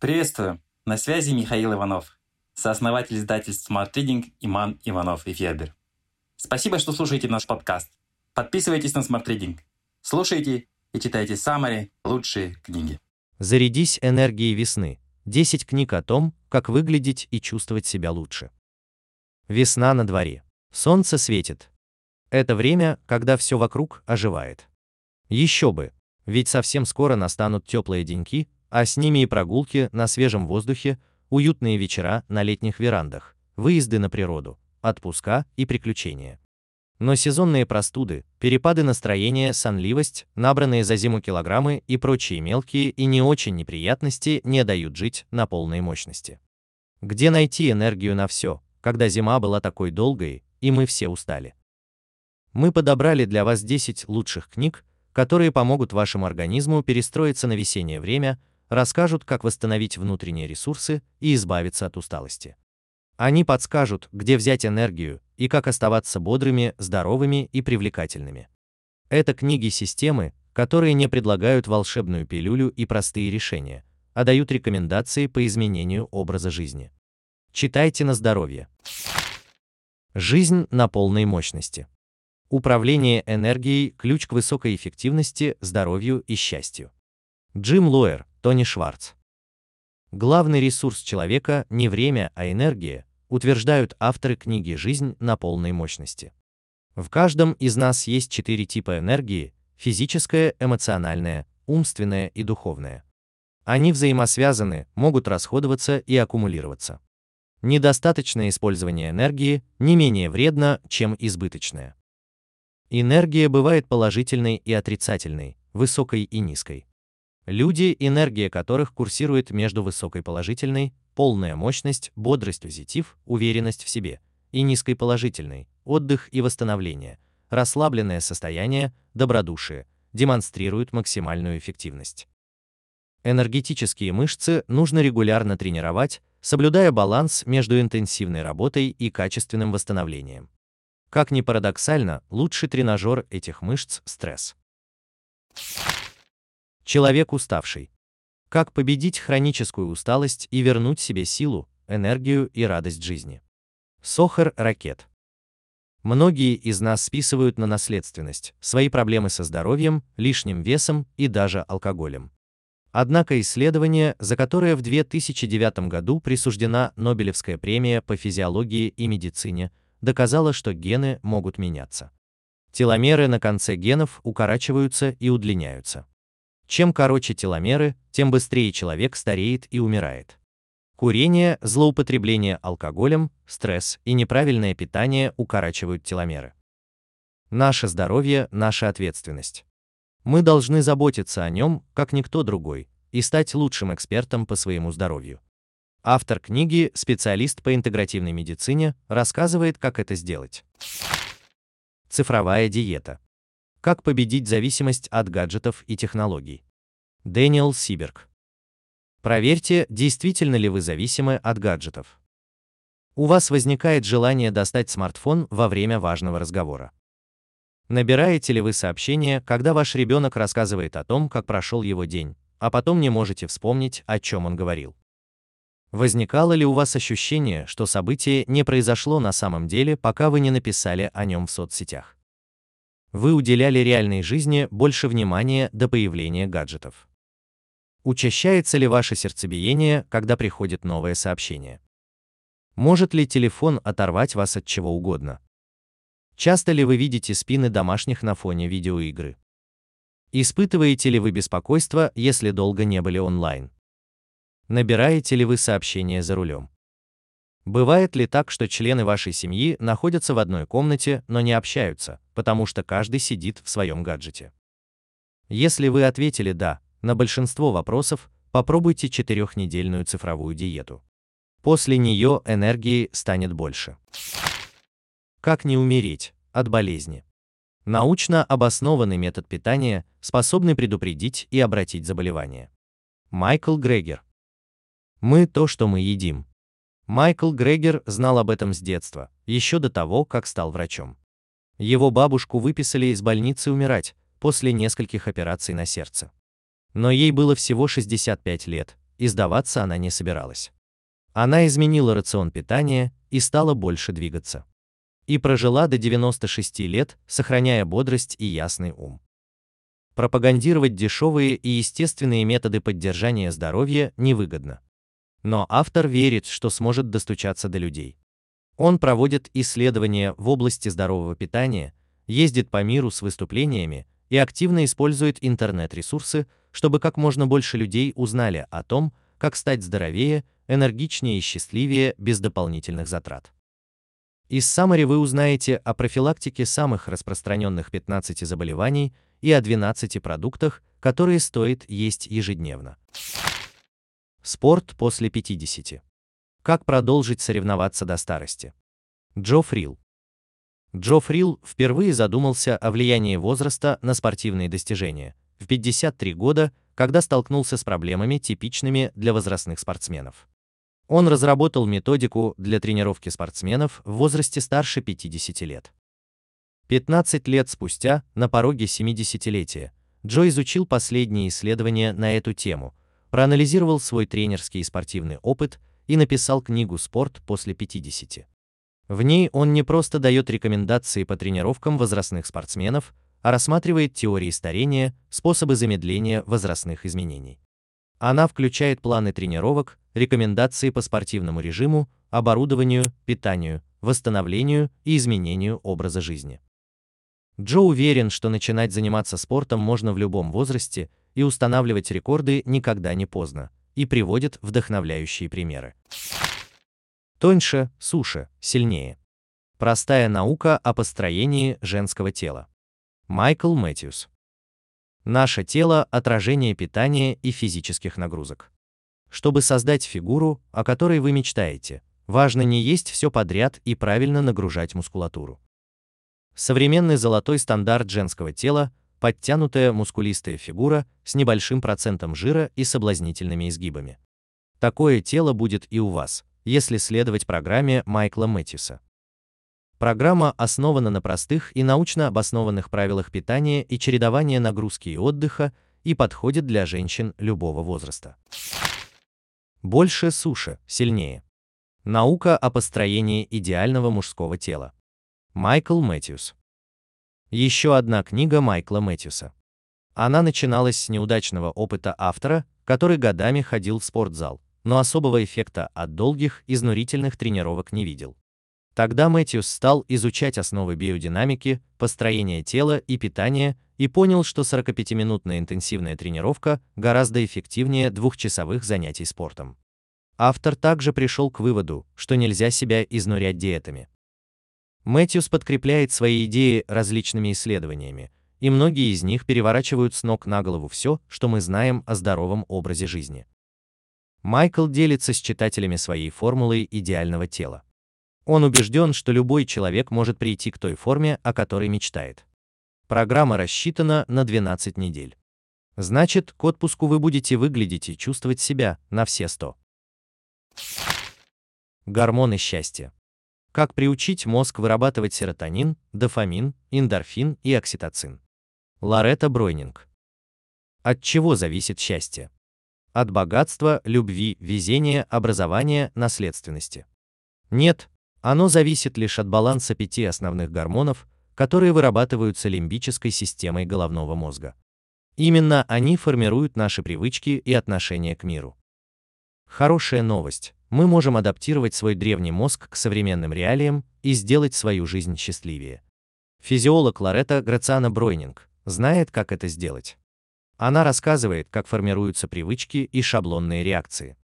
Приветствую! На связи Михаил Иванов, сооснователь издательств Smart Reading Иман Иванов и Федер. Спасибо, что слушаете наш подкаст. Подписывайтесь на Smart Reading. Слушайте и читайте самые лучшие книги. Зарядись энергией весны. 10 книг о том, как выглядеть и чувствовать себя лучше. Весна на дворе. Солнце светит. Это время, когда все вокруг оживает. Еще бы, ведь совсем скоро настанут теплые деньки, а с ними и прогулки на свежем воздухе, уютные вечера на летних верандах, выезды на природу, отпуска и приключения. Но сезонные простуды, перепады настроения, сонливость, набранные за зиму килограммы и прочие мелкие и не очень неприятности не дают жить на полной мощности. Где найти энергию на все, когда зима была такой долгой, и мы все устали? Мы подобрали для вас 10 лучших книг, которые помогут вашему организму перестроиться на весеннее время, расскажут, как восстановить внутренние ресурсы и избавиться от усталости. Они подскажут, где взять энергию и как оставаться бодрыми, здоровыми и привлекательными. Это книги-системы, которые не предлагают волшебную пилюлю и простые решения, а дают рекомендации по изменению образа жизни. Читайте на здоровье. Жизнь на полной мощности. Управление энергией – ключ к высокой эффективности, здоровью и счастью. Джим Лоер, Тони Шварц. Главный ресурс человека не время, а энергия, утверждают авторы книги «Жизнь на полной мощности». В каждом из нас есть четыре типа энергии – физическая, эмоциональная, умственная и духовная. Они взаимосвязаны, могут расходоваться и аккумулироваться. Недостаточное использование энергии не менее вредно, чем избыточное. Энергия бывает положительной и отрицательной, высокой и низкой. Люди, энергия которых курсирует между высокой положительной, полная мощность, бодрость, позитив, уверенность в себе, и низкой положительной, отдых и восстановление, расслабленное состояние, добродушие, демонстрируют максимальную эффективность. Энергетические мышцы нужно регулярно тренировать, соблюдая баланс между интенсивной работой и качественным восстановлением. Как ни парадоксально, лучший тренажер этих мышц – стресс. Человек уставший. Как победить хроническую усталость и вернуть себе силу, энергию и радость жизни. Сохар ракет. Многие из нас списывают на наследственность свои проблемы со здоровьем, лишним весом и даже алкоголем. Однако исследование, за которое в 2009 году присуждена Нобелевская премия по физиологии и медицине, доказало, что гены могут меняться. Теломеры на конце генов укорачиваются и удлиняются. Чем короче теломеры, тем быстрее человек стареет и умирает. Курение, злоупотребление алкоголем, стресс и неправильное питание укорачивают теломеры. Наше здоровье – наша ответственность. Мы должны заботиться о нем, как никто другой, и стать лучшим экспертом по своему здоровью. Автор книги, специалист по интегративной медицине, рассказывает, как это сделать. Цифровая диета. Как победить зависимость от гаджетов и технологий. Дэниел Сиберг. Проверьте, действительно ли вы зависимы от гаджетов. У вас возникает желание достать смартфон во время важного разговора. Набираете ли вы сообщение, когда ваш ребенок рассказывает о том, как прошел его день, а потом не можете вспомнить, о чем он говорил? Возникало ли у вас ощущение, что событие не произошло на самом деле, пока вы не написали о нем в соцсетях? Вы уделяли реальной жизни больше внимания до появления гаджетов. Учащается ли ваше сердцебиение, когда приходит новое сообщение? Может ли телефон оторвать вас от чего угодно? Часто ли вы видите спины домашних на фоне видеоигры? Испытываете ли вы беспокойство, если долго не были онлайн? Набираете ли вы сообщения за рулем? Бывает ли так, что члены вашей семьи находятся в одной комнате, но не общаются, потому что каждый сидит в своем гаджете? Если вы ответили «да» на большинство вопросов, попробуйте четырехнедельную цифровую диету. После нее энергии станет больше. Как не умереть от болезни? Научно обоснованный метод питания, способный предупредить и обратить заболевание. Майкл Грегер. Мы то, что мы едим. Майкл Грегер знал об этом с детства, еще до того, как стал врачом. Его бабушку выписали из больницы умирать, после нескольких операций на сердце. Но ей было всего 65 лет, и сдаваться она не собиралась. Она изменила рацион питания и стала больше двигаться. И прожила до 96 лет, сохраняя бодрость и ясный ум. Пропагандировать дешевые и естественные методы поддержания здоровья невыгодно. Но автор верит, что сможет достучаться до людей. Он проводит исследования в области здорового питания, ездит по миру с выступлениями и активно использует интернет-ресурсы, чтобы как можно больше людей узнали о том, как стать здоровее, энергичнее и счастливее без дополнительных затрат. Из Summary вы узнаете о профилактике самых распространенных 15 заболеваний и о 12 продуктах, которые стоит есть ежедневно. Спорт после 50. Как продолжить соревноваться до старости? Джо Фрил. Джо Фрил впервые задумался о влиянии возраста на спортивные достижения в 53 года, когда столкнулся с проблемами, типичными для возрастных спортсменов. Он разработал методику для тренировки спортсменов в возрасте старше 50 лет. 15 лет спустя, на пороге 70-летия, Джо изучил последние исследования на эту тему, проанализировал свой тренерский и спортивный опыт и написал книгу «Спорт после 50». В ней он не просто дает рекомендации по тренировкам возрастных спортсменов, а рассматривает теории старения, способы замедления возрастных изменений. Она включает планы тренировок, рекомендации по спортивному режиму, оборудованию, питанию, восстановлению и изменению образа жизни. Джо уверен, что начинать заниматься спортом можно в любом возрасте и устанавливать рекорды никогда не поздно, и приводит вдохновляющие примеры. Тоньше, суше, сильнее. Простая наука о построении женского тела. Майкл Мэтьюс. Наше тело – отражение питания и физических нагрузок. Чтобы создать фигуру, о которой вы мечтаете, важно не есть все подряд и правильно нагружать мускулатуру. Современный золотой стандарт женского тела – подтянутая мускулистая фигура с небольшим процентом жира и соблазнительными изгибами. Такое тело будет и у вас, если следовать программе Майкла Мэтьюса. Программа основана на простых и научно обоснованных правилах питания и чередования нагрузки и отдыха и подходит для женщин любого возраста. Больше суши, сильнее. Наука о построении идеального мужского тела. Майкл Мэтьюс. Еще одна книга Майкла Мэтьюса. Она начиналась с неудачного опыта автора, который годами ходил в спортзал, но особого эффекта от долгих, изнурительных тренировок не видел. Тогда Мэтьюс стал изучать основы биодинамики, построения тела и питания и понял, что 45-минутная интенсивная тренировка гораздо эффективнее двухчасовых занятий спортом. Автор также пришел к выводу, что нельзя себя изнурять диетами. Мэтьюс подкрепляет свои идеи различными исследованиями, и многие из них переворачивают с ног на голову все, что мы знаем о здоровом образе жизни. Майкл делится с читателями своей формулой идеального тела. Он убежден, что любой человек может прийти к той форме, о которой мечтает. Программа рассчитана на 12 недель. Значит, к отпуску вы будете выглядеть и чувствовать себя на все 100. Гормоны счастья. Как приучить мозг вырабатывать серотонин, дофамин, эндорфин и окситоцин? Лоретта Бройнинг. От чего зависит счастье? От богатства, любви, везения, образования, наследственности. Нет, оно зависит лишь от баланса пяти основных гормонов, которые вырабатываются лимбической системой головного мозга. Именно они формируют наши привычки и отношение к миру. Хорошая новость мы можем адаптировать свой древний мозг к современным реалиям и сделать свою жизнь счастливее. Физиолог Лоретта Грациана Бройнинг знает, как это сделать. Она рассказывает, как формируются привычки и шаблонные реакции.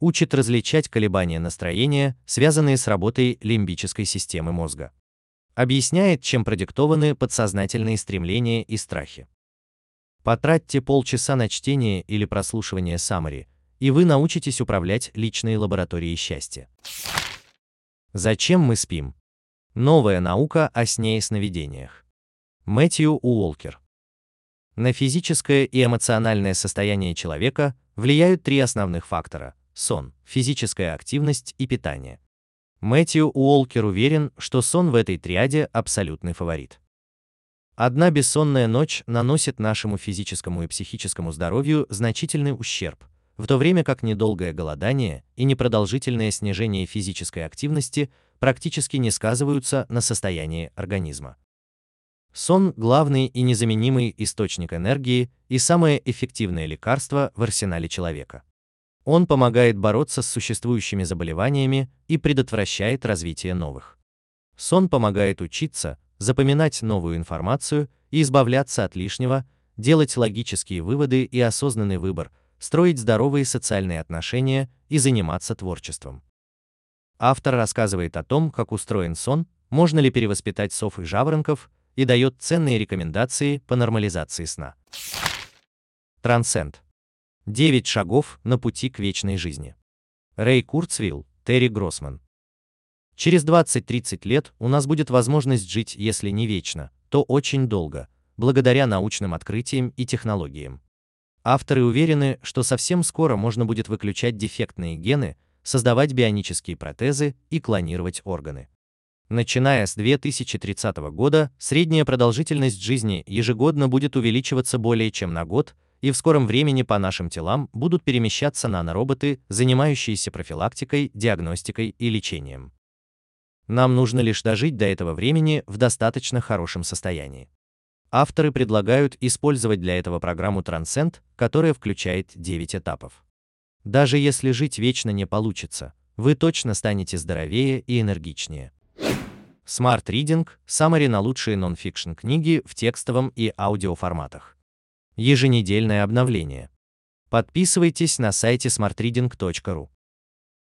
Учит различать колебания настроения, связанные с работой лимбической системы мозга. Объясняет, чем продиктованы подсознательные стремления и страхи. Потратьте полчаса на чтение или прослушивание саммари, и вы научитесь управлять личной лабораторией счастья. Зачем мы спим? Новая наука о сне и сновидениях. Мэтью Уолкер. На физическое и эмоциональное состояние человека влияют три основных фактора – сон, физическая активность и питание. Мэтью Уолкер уверен, что сон в этой триаде – абсолютный фаворит. Одна бессонная ночь наносит нашему физическому и психическому здоровью значительный ущерб, в то время как недолгое голодание и непродолжительное снижение физической активности практически не сказываются на состоянии организма. Сон – главный и незаменимый источник энергии и самое эффективное лекарство в арсенале человека. Он помогает бороться с существующими заболеваниями и предотвращает развитие новых. Сон помогает учиться, запоминать новую информацию и избавляться от лишнего, делать логические выводы и осознанный выбор, строить здоровые социальные отношения и заниматься творчеством. Автор рассказывает о том, как устроен сон, можно ли перевоспитать сов и жаворонков, и дает ценные рекомендации по нормализации сна. Трансценд. 9 шагов на пути к вечной жизни. Рэй Курцвилл, Терри Гроссман. Через 20-30 лет у нас будет возможность жить, если не вечно, то очень долго, благодаря научным открытиям и технологиям. Авторы уверены, что совсем скоро можно будет выключать дефектные гены, создавать бионические протезы и клонировать органы. Начиная с 2030 года, средняя продолжительность жизни ежегодно будет увеличиваться более чем на год, и в скором времени по нашим телам будут перемещаться нанороботы, занимающиеся профилактикой, диагностикой и лечением. Нам нужно лишь дожить до этого времени в достаточно хорошем состоянии. Авторы предлагают использовать для этого программу Transcend, которая включает 9 этапов. Даже если жить вечно не получится, вы точно станете здоровее и энергичнее. Smart Reading – Summary на лучшие нон-фикшн книги в текстовом и аудиоформатах. Еженедельное обновление. Подписывайтесь на сайте smartreading.ru.